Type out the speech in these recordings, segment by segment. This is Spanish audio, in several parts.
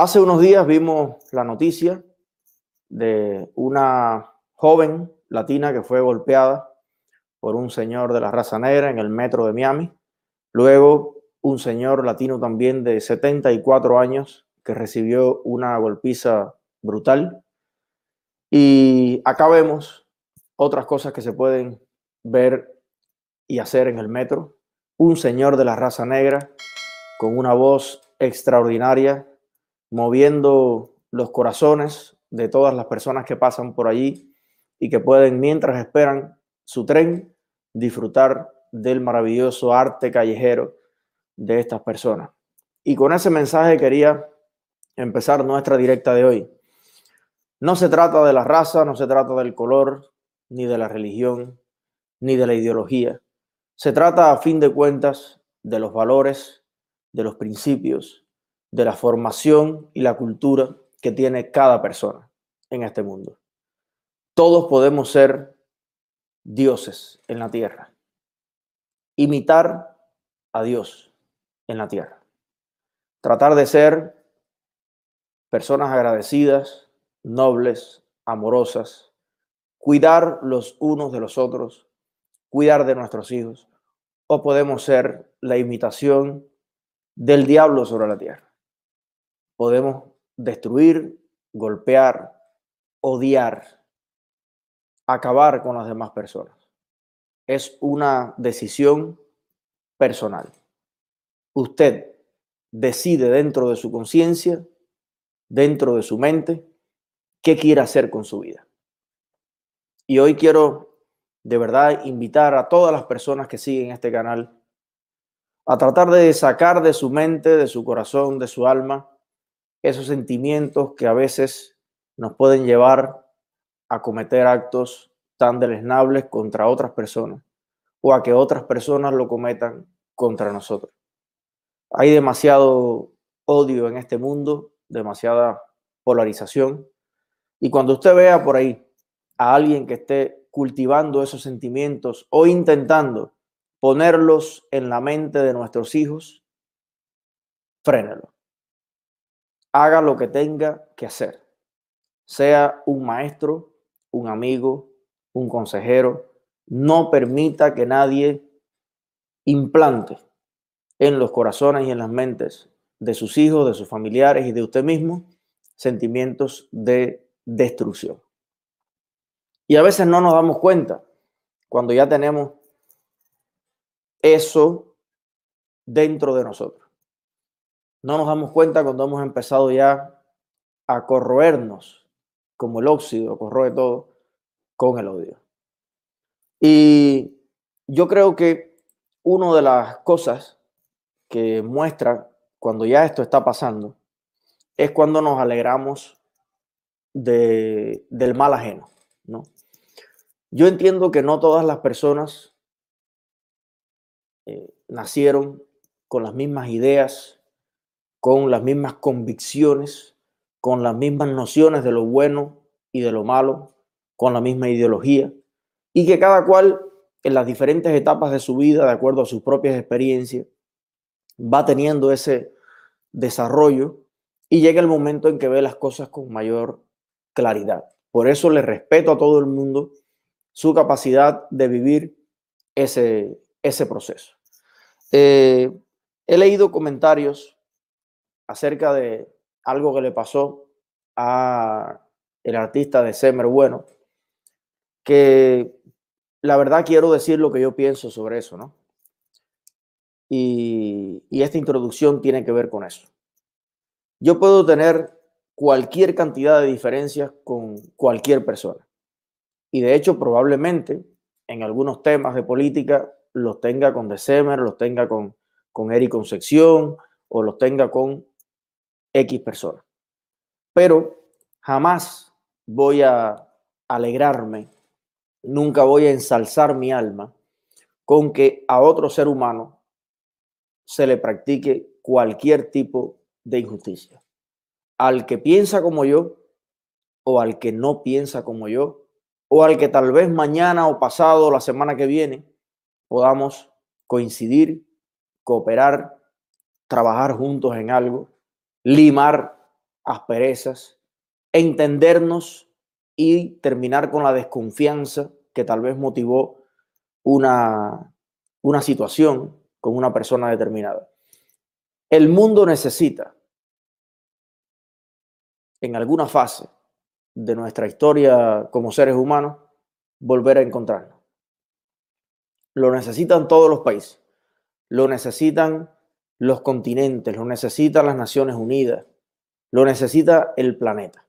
Hace unos días vimos la noticia de una joven latina que fue golpeada por un señor de la raza negra en el metro de Miami. Luego, un señor latino también de 74 años que recibió una golpiza brutal. Y acá vemos otras cosas que se pueden ver y hacer en el metro. Un señor de la raza negra con una voz extraordinaria moviendo los corazones de todas las personas que pasan por allí y que pueden, mientras esperan su tren, disfrutar del maravilloso arte callejero de estas personas. Y con ese mensaje quería empezar nuestra directa de hoy. No se trata de la raza, no se trata del color, ni de la religión, ni de la ideología. Se trata, a fin de cuentas, de los valores, de los principios, de la formación y la cultura que tiene cada persona en este mundo. Todos podemos ser dioses en la tierra, imitar a Dios en la tierra, tratar de ser personas agradecidas, nobles, amorosas, cuidar los unos de los otros, cuidar de nuestros hijos, o podemos ser la imitación del diablo sobre la tierra podemos destruir, golpear, odiar, acabar con las demás personas. Es una decisión personal. Usted decide dentro de su conciencia, dentro de su mente, qué quiere hacer con su vida. Y hoy quiero de verdad invitar a todas las personas que siguen este canal a tratar de sacar de su mente, de su corazón, de su alma, esos sentimientos que a veces nos pueden llevar a cometer actos tan deleznables contra otras personas o a que otras personas lo cometan contra nosotros. Hay demasiado odio en este mundo, demasiada polarización. Y cuando usted vea por ahí a alguien que esté cultivando esos sentimientos o intentando ponerlos en la mente de nuestros hijos, frénelo haga lo que tenga que hacer. Sea un maestro, un amigo, un consejero, no permita que nadie implante en los corazones y en las mentes de sus hijos, de sus familiares y de usted mismo sentimientos de destrucción. Y a veces no nos damos cuenta cuando ya tenemos eso dentro de nosotros no nos damos cuenta cuando hemos empezado ya a corroernos, como el óxido corroe todo, con el odio. Y yo creo que una de las cosas que muestra cuando ya esto está pasando es cuando nos alegramos de, del mal ajeno, ¿no? Yo entiendo que no todas las personas eh, nacieron con las mismas ideas, con las mismas convicciones, con las mismas nociones de lo bueno y de lo malo, con la misma ideología, y que cada cual en las diferentes etapas de su vida, de acuerdo a sus propias experiencias, va teniendo ese desarrollo y llega el momento en que ve las cosas con mayor claridad. Por eso le respeto a todo el mundo su capacidad de vivir ese, ese proceso. Eh, he leído comentarios acerca de algo que le pasó a el artista de Semer Bueno, que la verdad quiero decir lo que yo pienso sobre eso, ¿no? Y, y esta introducción tiene que ver con eso. Yo puedo tener cualquier cantidad de diferencias con cualquier persona. Y de hecho, probablemente en algunos temas de política los tenga con December, los tenga con, con Eric Concepción o los tenga con X personas. Pero jamás voy a alegrarme, nunca voy a ensalzar mi alma con que a otro ser humano se le practique cualquier tipo de injusticia. Al que piensa como yo o al que no piensa como yo o al que tal vez mañana o pasado o la semana que viene podamos coincidir, cooperar, trabajar juntos en algo limar asperezas, entendernos y terminar con la desconfianza que tal vez motivó una, una situación con una persona determinada. El mundo necesita, en alguna fase de nuestra historia como seres humanos, volver a encontrarnos. Lo necesitan todos los países, lo necesitan los continentes, lo necesitan las Naciones Unidas, lo necesita el planeta.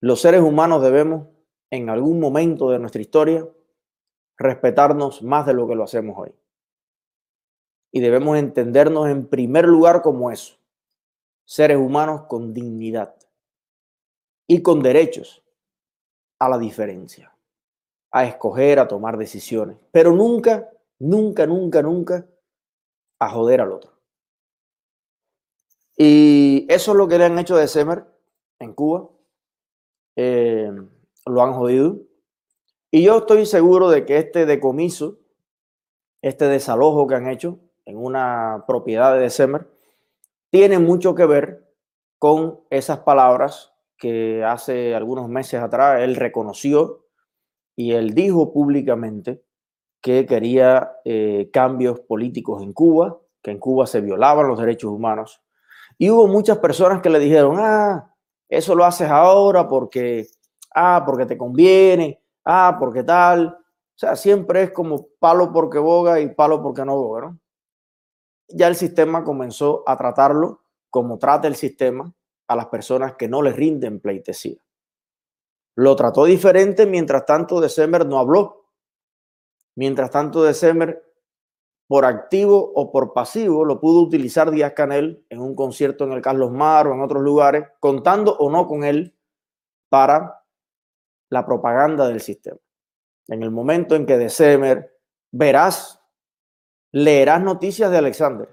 Los seres humanos debemos, en algún momento de nuestra historia, respetarnos más de lo que lo hacemos hoy. Y debemos entendernos en primer lugar como eso, seres humanos con dignidad y con derechos a la diferencia, a escoger, a tomar decisiones, pero nunca, nunca, nunca, nunca a joder al otro. Y eso es lo que le han hecho de Semer en Cuba. Eh, lo han jodido. Y yo estoy seguro de que este decomiso, este desalojo que han hecho en una propiedad de Semer, tiene mucho que ver con esas palabras que hace algunos meses atrás él reconoció y él dijo públicamente que quería eh, cambios políticos en Cuba, que en Cuba se violaban los derechos humanos. Y hubo muchas personas que le dijeron, ah, eso lo haces ahora porque, ah, porque te conviene, ah, porque tal. O sea, siempre es como palo porque boga y palo porque no boga, ¿no? ya el sistema comenzó a tratarlo como trata el sistema a las personas que no le rinden pleitesía. Lo trató diferente, mientras tanto December no habló. Mientras tanto December, por activo o por pasivo, lo pudo utilizar Díaz Canel en un concierto en el Carlos Mar o en otros lugares, contando o no con él para la propaganda del sistema. En el momento en que December verás leerás noticias de Alexander.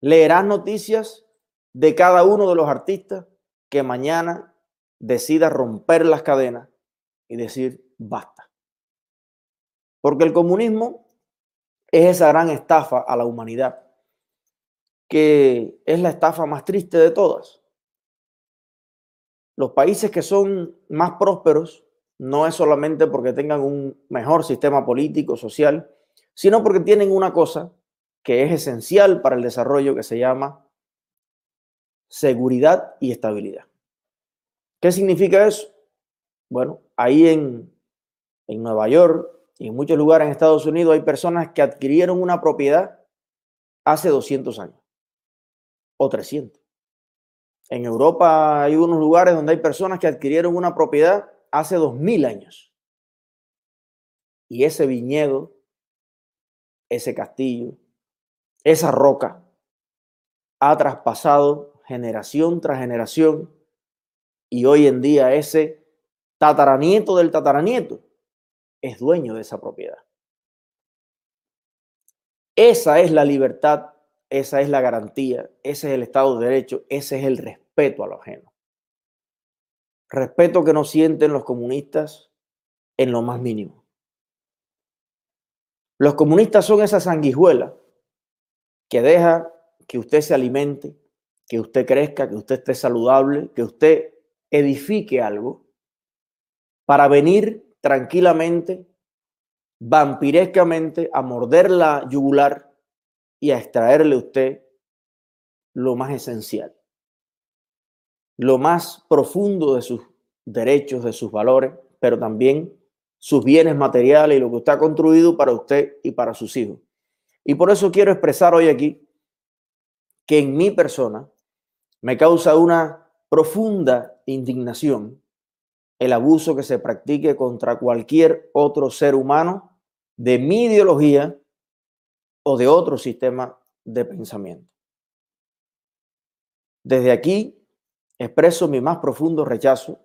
Leerás noticias de cada uno de los artistas que mañana decida romper las cadenas y decir basta. Porque el comunismo es esa gran estafa a la humanidad, que es la estafa más triste de todas. Los países que son más prósperos no es solamente porque tengan un mejor sistema político, social, sino porque tienen una cosa que es esencial para el desarrollo que se llama seguridad y estabilidad. ¿Qué significa eso? Bueno, ahí en, en Nueva York y en muchos lugares en Estados Unidos hay personas que adquirieron una propiedad hace 200 años o 300. En Europa hay unos lugares donde hay personas que adquirieron una propiedad hace 2000 años. Y ese viñedo ese castillo, esa roca, ha traspasado generación tras generación y hoy en día ese tataranieto del tataranieto es dueño de esa propiedad. Esa es la libertad, esa es la garantía, ese es el Estado de Derecho, ese es el respeto a lo ajeno. Respeto que no sienten los comunistas en lo más mínimo. Los comunistas son esa sanguijuela que deja que usted se alimente, que usted crezca, que usted esté saludable, que usted edifique algo para venir tranquilamente, vampirescamente, a morder la yugular y a extraerle a usted lo más esencial, lo más profundo de sus derechos, de sus valores, pero también sus bienes materiales y lo que usted ha construido para usted y para sus hijos. Y por eso quiero expresar hoy aquí que en mi persona me causa una profunda indignación el abuso que se practique contra cualquier otro ser humano de mi ideología o de otro sistema de pensamiento. Desde aquí expreso mi más profundo rechazo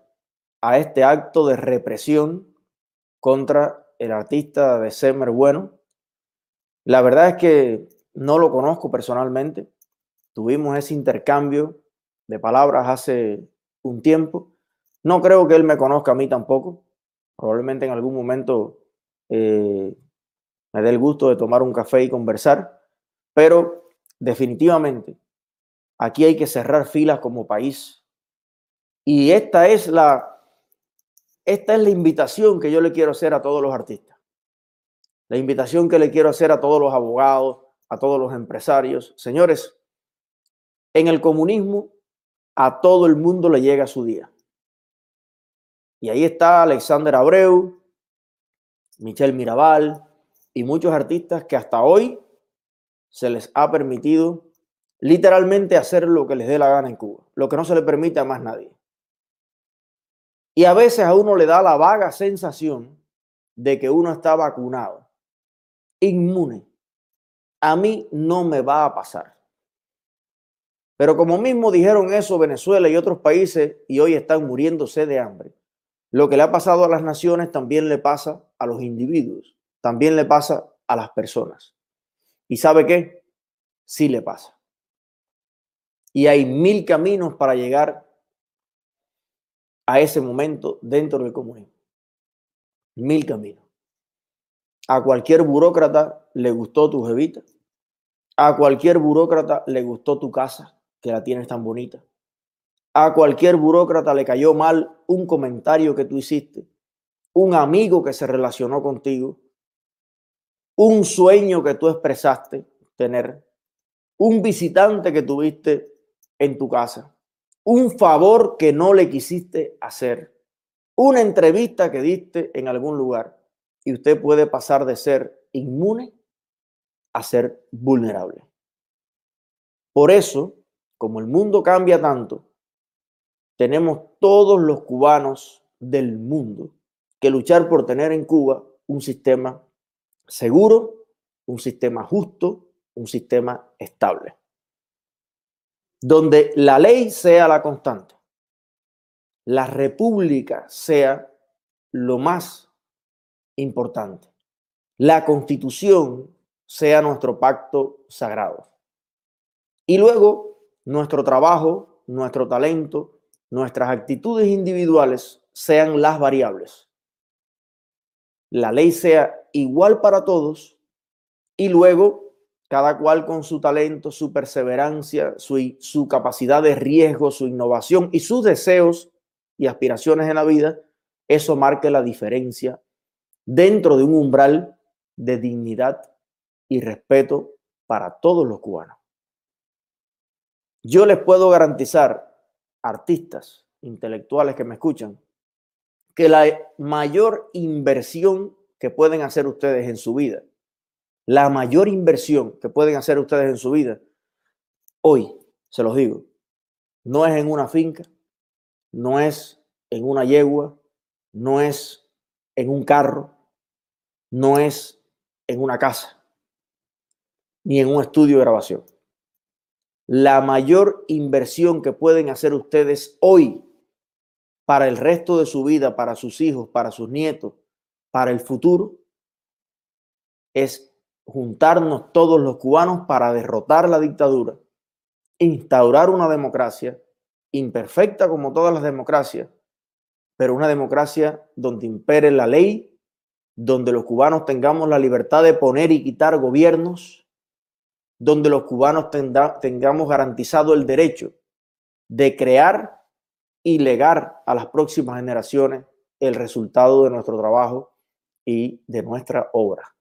a este acto de represión contra el artista de Semer Bueno. La verdad es que no lo conozco personalmente. Tuvimos ese intercambio de palabras hace un tiempo. No creo que él me conozca a mí tampoco. Probablemente en algún momento eh, me dé el gusto de tomar un café y conversar. Pero definitivamente Aquí hay que cerrar filas como país. Y esta es la, esta es la invitación que yo le quiero hacer a todos los artistas. La invitación que le quiero hacer a todos los abogados, a todos los empresarios. Señores, en el comunismo a todo el mundo le llega su día. Y ahí está Alexander Abreu, Michelle Mirabal y muchos artistas que hasta hoy se les ha permitido literalmente hacer lo que les dé la gana en Cuba, lo que no se le permite a más nadie. Y a veces a uno le da la vaga sensación de que uno está vacunado, inmune. A mí no me va a pasar. Pero como mismo dijeron eso Venezuela y otros países y hoy están muriéndose de hambre, lo que le ha pasado a las naciones también le pasa a los individuos, también le pasa a las personas. ¿Y sabe qué? Sí le pasa. Y hay mil caminos para llegar a ese momento dentro del comunismo. Mil caminos. A cualquier burócrata le gustó tu jevita. A cualquier burócrata le gustó tu casa, que la tienes tan bonita. A cualquier burócrata le cayó mal un comentario que tú hiciste, un amigo que se relacionó contigo, un sueño que tú expresaste tener, un visitante que tuviste en tu casa, un favor que no le quisiste hacer, una entrevista que diste en algún lugar y usted puede pasar de ser inmune a ser vulnerable. Por eso, como el mundo cambia tanto, tenemos todos los cubanos del mundo que luchar por tener en Cuba un sistema seguro, un sistema justo, un sistema estable donde la ley sea la constante, la república sea lo más importante, la constitución sea nuestro pacto sagrado. Y luego nuestro trabajo, nuestro talento, nuestras actitudes individuales sean las variables. La ley sea igual para todos y luego cada cual con su talento, su perseverancia, su, su, capacidad de riesgo, su innovación y sus deseos y aspiraciones en la vida, eso marque la diferencia dentro de un umbral de dignidad y respeto para todos los cubanos. Yo les puedo garantizar, artistas, intelectuales que me escuchan, que la mayor inversión que pueden hacer ustedes en su vida la mayor inversión que pueden hacer ustedes en su vida, hoy, se los digo, no es en una finca, no es en una yegua, no es en un carro, no es en una casa, ni en un estudio de grabación. La mayor inversión que pueden hacer ustedes hoy para el resto de su vida, para sus hijos, para sus nietos, para el futuro, es juntarnos todos los cubanos para derrotar la dictadura, instaurar una democracia imperfecta como todas las democracias, pero una democracia donde impere la ley, donde los cubanos tengamos la libertad de poner y quitar gobiernos, donde los cubanos tengamos garantizado el derecho de crear y legar a las próximas generaciones el resultado de nuestro trabajo y de nuestra obra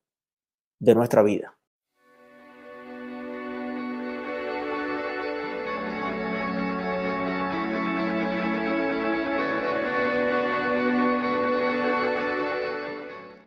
de nuestra vida.